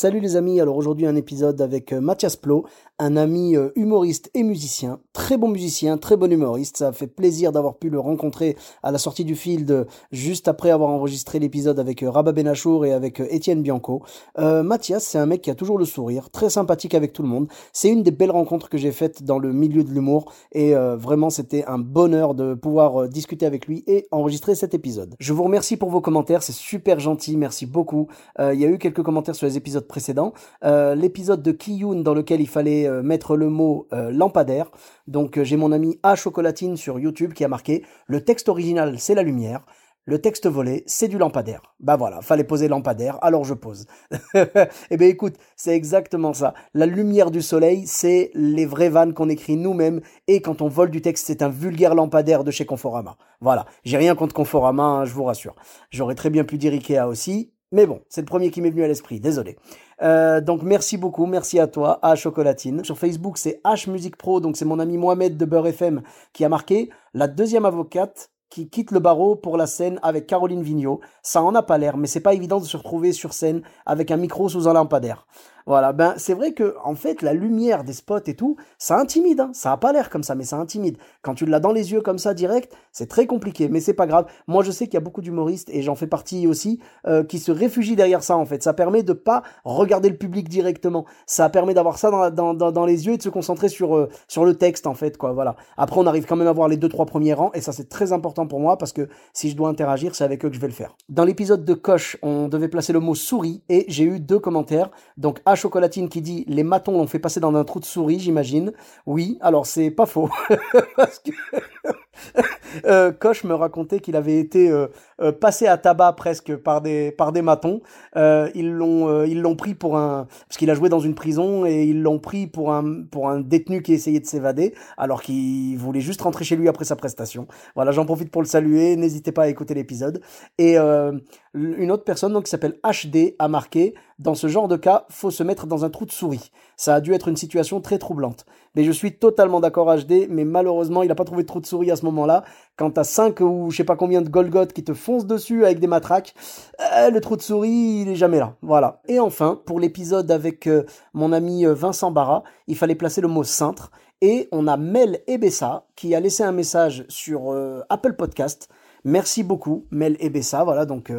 Salut les amis, alors aujourd'hui un épisode avec euh, Mathias Plot, un ami euh, humoriste et musicien, très bon musicien, très bon humoriste. Ça fait plaisir d'avoir pu le rencontrer à la sortie du field euh, juste après avoir enregistré l'épisode avec Rabat Benachour et avec Étienne Bianco. Mathias, c'est un mec qui a toujours le sourire, très sympathique avec tout le monde. C'est une des belles rencontres que j'ai faites dans le milieu de l'humour et vraiment c'était un bonheur de pouvoir discuter avec lui et enregistrer cet épisode. Je vous remercie pour vos commentaires, c'est super gentil, merci beaucoup. Il y a eu quelques commentaires sur les épisodes précédents. Euh, L'épisode de Kiyun dans lequel il fallait euh, mettre le mot euh, lampadaire. Donc j'ai mon ami A Chocolatine sur YouTube qui a marqué le texte original c'est la lumière. Le texte volé, c'est du lampadaire. Bah voilà, fallait poser lampadaire, alors je pose. eh ben écoute, c'est exactement ça. La lumière du soleil, c'est les vraies vannes qu'on écrit nous-mêmes, et quand on vole du texte, c'est un vulgaire lampadaire de chez Conforama. Voilà, j'ai rien contre Conforama, hein, je vous rassure. J'aurais très bien pu dire Ikea aussi, mais bon, c'est le premier qui m'est venu à l'esprit, désolé. Euh, donc merci beaucoup, merci à toi, à Chocolatine. Sur Facebook, c'est H Music Pro, donc c'est mon ami Mohamed de Beurre FM qui a marqué la deuxième avocate qui quitte le barreau pour la scène avec Caroline Vigneault. Ça en a pas l'air, mais c'est pas évident de se retrouver sur scène avec un micro sous un lampadaire. Voilà, ben c'est vrai que en fait la lumière des spots et tout, ça intimide. Hein. Ça a pas l'air comme ça, mais ça intimide. Quand tu l'as dans les yeux comme ça direct, c'est très compliqué, mais c'est pas grave. Moi je sais qu'il y a beaucoup d'humoristes et j'en fais partie aussi euh, qui se réfugient derrière ça en fait. Ça permet de pas regarder le public directement. Ça permet d'avoir ça dans, dans, les yeux et de se concentrer sur euh, sur le texte en fait quoi. Voilà. Après on arrive quand même à voir les deux trois premiers rangs et ça c'est très important pour moi parce que si je dois interagir, c'est avec eux que je vais le faire. Dans l'épisode de Coche, on devait placer le mot souris et j'ai eu deux commentaires. Donc Chocolatine qui dit les matons l'ont fait passer dans un trou de souris, j'imagine. Oui, alors c'est pas faux parce que euh, Koch me racontait qu'il avait été euh, euh, passé à tabac presque par des par des matons. Euh, ils l'ont ils l'ont pris pour un parce qu'il a joué dans une prison et ils l'ont pris pour un pour un détenu qui essayait de s'évader alors qu'il voulait juste rentrer chez lui après sa prestation. Voilà, j'en profite pour le saluer. N'hésitez pas à écouter l'épisode. Et une autre personne donc qui s'appelle HD a marqué dans ce genre de cas, faut se mettre dans un trou de souris. Ça a dû être une situation très troublante. Mais je suis totalement d'accord HD, mais malheureusement, il n'a pas trouvé de trou de souris à ce moment-là. Quand t'as 5 ou je sais pas combien de Golgoth qui te foncent dessus avec des matraques, euh, le trou de souris, il est jamais là. Voilà. Et enfin, pour l'épisode avec euh, mon ami euh, Vincent Barra, il fallait placer le mot cintre. Et on a Mel Ebessa qui a laissé un message sur Apple Podcast. Merci beaucoup, Mel Ebessa. Voilà, donc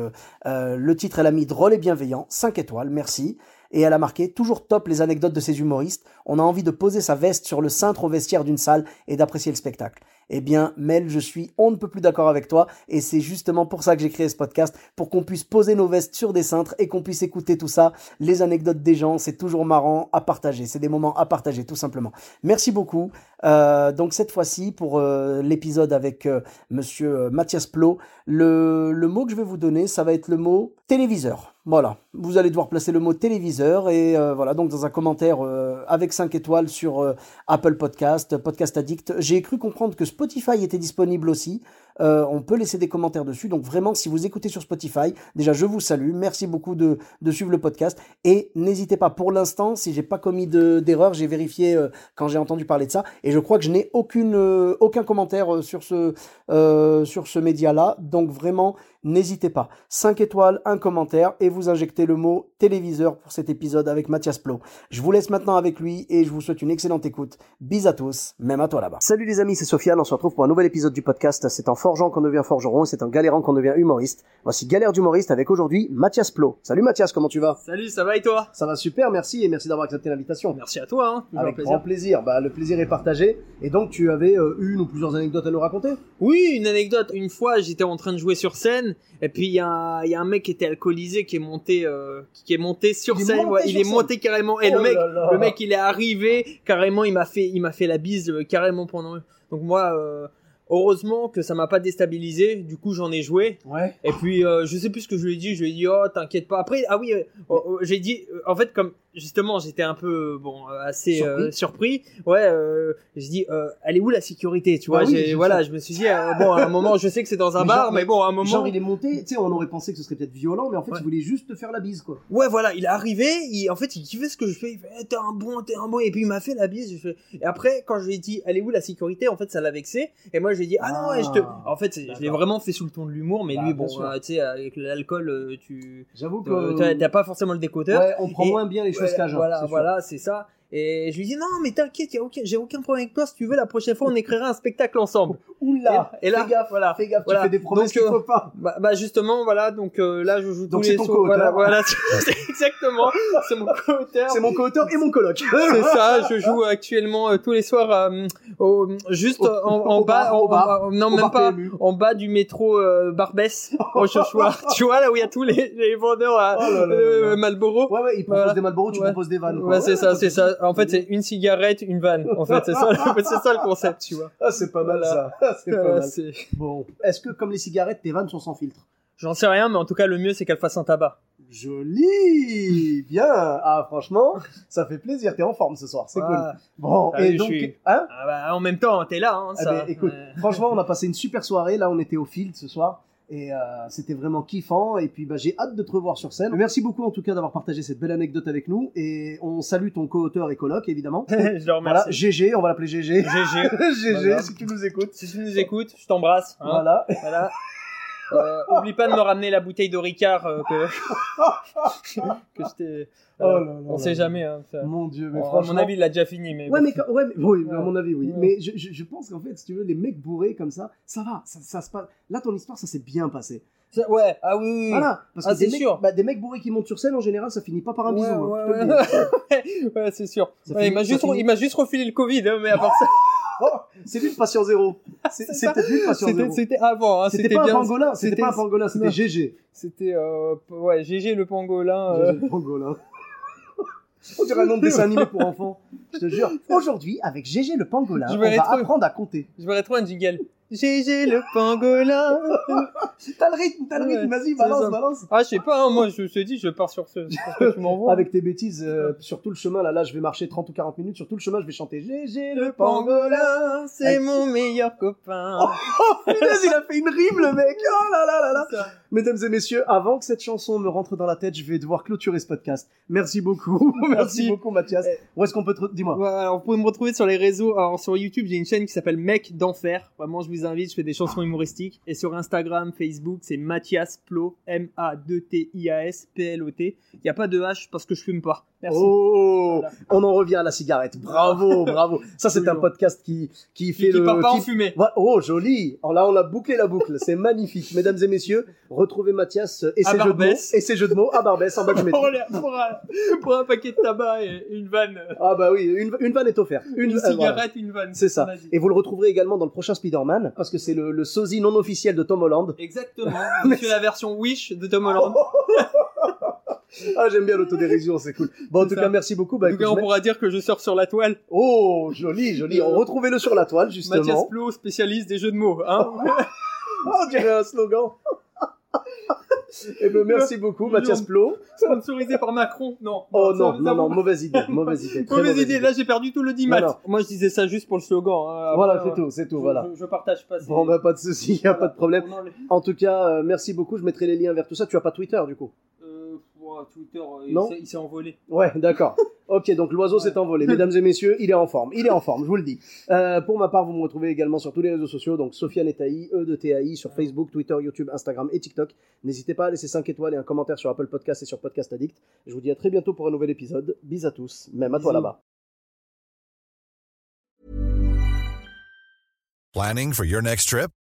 le titre, elle a mis drôle et bienveillant, 5 étoiles, merci. Et elle a marqué toujours top les anecdotes de ces humoristes. On a envie de poser sa veste sur le cintre au vestiaire d'une salle et d'apprécier le spectacle. Eh bien, Mel, je suis on ne peut plus d'accord avec toi. Et c'est justement pour ça que j'ai créé ce podcast, pour qu'on puisse poser nos vestes sur des cintres et qu'on puisse écouter tout ça. Les anecdotes des gens, c'est toujours marrant à partager. C'est des moments à partager, tout simplement. Merci beaucoup. Euh, donc cette fois-ci, pour euh, l'épisode avec euh, Monsieur euh, Mathias Plot, le, le mot que je vais vous donner, ça va être le mot téléviseur. Voilà, vous allez devoir placer le mot téléviseur et euh, voilà, donc dans un commentaire euh, avec 5 étoiles sur euh, Apple Podcast, Podcast Addict. J'ai cru comprendre que Spotify était disponible aussi. Euh, on peut laisser des commentaires dessus. Donc vraiment, si vous écoutez sur Spotify, déjà je vous salue. Merci beaucoup de, suivre le podcast et n'hésitez pas. Pour l'instant, si j'ai pas commis de- d'erreur, j'ai vérifié euh, quand j'ai entendu parler de ça et je crois que je n'ai euh, aucun commentaire sur ce média-là. Donc vraiment, n'hésitez pas. 5 étoiles, un commentaire et vous injectez le mot téléviseur pour cet épisode avec Mathias Plot. Je vous laisse maintenant avec lui et je vous souhaite une excellente écoute. Bis à tous, même à toi là-bas. Salut les amis, c'est Sofiane. On se retrouve pour un nouvel épisode du podcast. C'est en qu'on devient forgeron c'est en galérant qu'on devient humoriste. Voici Galère d'humoriste avec aujourd'hui Mathias Plot. Salut Mathias, comment tu vas? Salut, ça va et toi? Ça va super, merci et merci d'avoir accepté l'invitation. Merci à toi, hein. Avec un plaisir. grand plaisir. Bah, le plaisir est partagé. Et donc, tu avais euh, une ou plusieurs anecdotes à nous raconter? Oui, une anecdote. Une fois, j'étais en train de jouer sur scène, et puis il y, a un- il y a un mec qui était alcoolisé qui est monté, euh, qui est monté sur Il scène. monté ouais, sur il est scène. monté carrément. Et Oh le mec, là là. le mec, il est arrivé carrément. Il m'a fait, il m'a fait la bise euh, carrément pendant. Donc moi, euh, heureusement que ça m'a pas déstabilisé. Du coup, j'en ai joué. Ouais. Et puis, euh, je sais plus ce que je lui ai dit. Je lui ai dit, oh, t'inquiète pas. Après, ah oui, euh, oh, oh, j'ai dit, euh, en fait, comme justement, j'étais un peu, bon, euh, assez Surpris. euh, surpris. Ouais, euh, je dis, euh, elle est où la sécurité, tu vois? Bah oui, j'ai- je Voilà, je me suis dit, euh, bon, à un moment, je sais que c'est dans un Mais bar, genre, mais bon, à un moment. Genre, il est monté, tu sais, on aurait pensé que ce serait peut-être violent, mais en fait, Ouais. il voulait juste te faire la bise, quoi. Ouais, voilà, il est arrivé, il, en fait, il kiffait ce que je fais, il fait, Eh, t'es un bon, t'es un bon, et puis il m'a fait la bise, je fais- et après, quand je lui ai dit, elle est où la sécurité, en fait, ça l'a vexé, et moi, je lui ai dit, ah, non, ouais, je te, Ah, en fait, je l'ai vraiment fait sous le ton de l'humour, mais Bah, lui, bon, tu sais, avec l'alcool, tu, J'avoue que. t'as pas forcément le décoteur. Ouais, on prend moins bien les choses Voilà, voilà, c'est ça. Et je lui dis non, mais t'inquiète, aucun, j'ai aucun problème avec toi. Si tu veux, la prochaine fois, on écrira un spectacle ensemble. Oula, Et- et là, fais gaffe, voilà, fais gaffe, voilà. tu fais des promesses Donc, euh, pas. Bah, bah, justement, voilà. Donc euh, là, je joue Donc tous les ton soirs. co-auteur. Voilà, voilà, c'est exactement. C'est mon co-auteur. C'est mon co-auteur et mon coloc. C'est ça, je joue actuellement euh, tous les soirs au, juste Au- en, en au bas, bar, en- non Au même bar pas, PMU. en bas du métro Barbès, au tu vois là où il y a tous les, les vendeurs à Oh là là là euh, là. Malboro. Ouais, ouais, il propose Voilà. des Malboro, tu Ouais. proposes des vannes. quoi. Ouais, c'est ça, c'est ça. En fait, c'est une cigarette, une vanne. En fait, c'est ça, c'est ça le concept, tu vois. Ah, c'est pas mal Voilà. ça. c'est pas mal. Bon, est-ce que comme les cigarettes, tes vannes sont sans filtre? J'en sais rien, mais en tout cas, le mieux, c'est qu'elle fasse un tabac. Joli, bien. Ah, franchement, ça fait plaisir. T'es en forme ce soir, c'est cool. Ah, Bon, Ah et donc, je suis- hein? Ah bah, en même temps, t'es là, hein, Ah écoute, Ouais. franchement, on a passé une super soirée. Là, on était au field ce soir. Et euh, c'était vraiment kiffant. Et puis, bah, j'ai hâte de te revoir sur scène. Merci beaucoup, en tout cas, d'avoir partagé cette belle anecdote avec nous. Et on salue ton co-auteur et coloc, évidemment. je le voilà, remercie. GG, on va l'appeler GG. GG. GG, Voilà. si tu nous écoutes. Si tu nous écoutes, je t'embrasse. hein. Voilà. Voilà. Euh, oublie pas de me ramener la bouteille de Ricard euh, que, que je t'ai. Oh là là On là sait là. jamais. Hein, ça. Mon dieu, mais Bon, à franchement. mon avis, il l'a déjà fini. Mais Ouais, bon. mais, quand- ouais, mais- oui, à mon avis, oui. Ouais. Mais je, je, je pense qu'en fait, si tu veux, les mecs bourrés comme ça, ça va, ça, ça se passe. Là, ton histoire, ça s'est bien passé. Ça- ouais, ah oui, oui. Voilà, parce Ah, que des c'est mecs, sûr. bah, des mecs bourrés qui montent sur scène, en général, ça finit pas par un Ouais, bisou. hein, ouais, c'est sûr. Ça Ouais, finit- il m'a juste, finit- il m'a juste refilé le Covid, hein, mais à part ça, Oh, c'est lui le patient zéro. C'était, c'était avant. Hein, C'était pas bien- un pangolin, c'était pas un pangolin, c'était. GG. C'était, euh, ouais, GG le pangolin. euh, GG le pangolin. On dirait un nom de dessin animé pour enfants. Je te jure. Aujourd'hui, avec GG le pangolin, Je on va apprendre à compter. Je verrais trop un jingle. GG le pangolin. T'as le rythme, t'as le rythme, vas-y, balance, ça. balance. Ah, je sais pas, hein, moi, je te dis, je pars sur ce, sur ce que tu m'envoies. Avec tes bêtises, euh, sur tout le chemin, là, là, je vais marcher 30 ou 40 minutes, sur tout le chemin, je vais chanter GG le pangolin. c'est Avec- mon meilleur copain. Oh, punaise, il a fait une rime, le mec. Oh là là là là. Mesdames et messieurs, avant que cette chanson me rentre dans la tête, je vais devoir clôturer ce podcast. Merci beaucoup. Merci, Merci. beaucoup, Mathias. Eh. Où est-ce qu'on peut te... Dis-moi. Vous pouvez me retrouver sur les réseaux. Alors sur YouTube, j'ai une chaîne qui s'appelle Mec d'enfer. Vraiment, je vous invite. Je fais des chansons humoristiques. Et sur Instagram, Facebook, c'est Mathias Plot, M-A-2-T-I-A-S P-L-O-T. Il n'y a pas de H parce que je fume pas. Merci. Oh, On en revient à la cigarette. Bravo, bravo. Ça, c'est un podcast qui, qui fait qui, qui le... part pas en fumée. Oh, joli. Alors là, on a bouclé la boucle. C'est magnifique. Mesdames et messieurs, retrouvez Mathias et ses, jeux de mots, et ses jeux de mots à Barbès, en bas du métro. Pour, un, pour un paquet de tabac et une vanne. Ah bah oui, une, une vanne est offerte. Une, euh, voilà. cigarette, une vanne. C'est ça. Et vous le retrouverez également dans le prochain Spider-Man, parce que c'est le, le sosie non officiel de Tom Holland. Exactement. Suis la version Wish de Tom Holland. Ah, j'aime bien l'autodérision, c'est cool. Bon, en tout ça. cas, merci beaucoup. Bah, En tout cas, on mets- pourra dire que je sors sur la toile. Oh, joli, joli. On Retrouvez-le sur la toile, Mathias justement. Plot, spécialiste des jeux de mots. Hein On dirait un slogan. Eh ben, merci beaucoup, Million. Mathias Plot. Sponsorisé par Macron. Non. Oh ça- non, ça non, non, mauvaise idée, mauvaise idée. très Mauvaise idée, là j'ai perdu tout le 10 Non. Moi je disais ça juste pour le slogan. hein. Voilà, Après, c'est euh, tout, c'est tout, je- voilà. Je, je partage pas. c'est- Bon, bah, pas de souci, Voilà. pas de problème. En tout cas, euh, merci beaucoup. Je mettrai les liens vers tout ça. Tu as pas Twitter, du coup? Euh, Twitter, euh, il Non. s'est- il s'est envolé. Ouais, d'accord. Ok, donc l'oiseau Ouais. s'est envolé. Mesdames et messieurs, il est en forme. Il est en forme, je vous le dis. Euh, pour ma part, vous me retrouvez également sur tous les réseaux sociaux, donc Sofiane et Taï, E de TAI, sur Facebook, Twitter, YouTube, Instagram et TikTok. N'hésitez pas à laisser 5 étoiles et un commentaire sur Apple Podcast et sur Podcast Addict. Je vous dis à très bientôt pour un nouvel épisode. Bis à tous, même à toi là-bas. Planning for your next trip?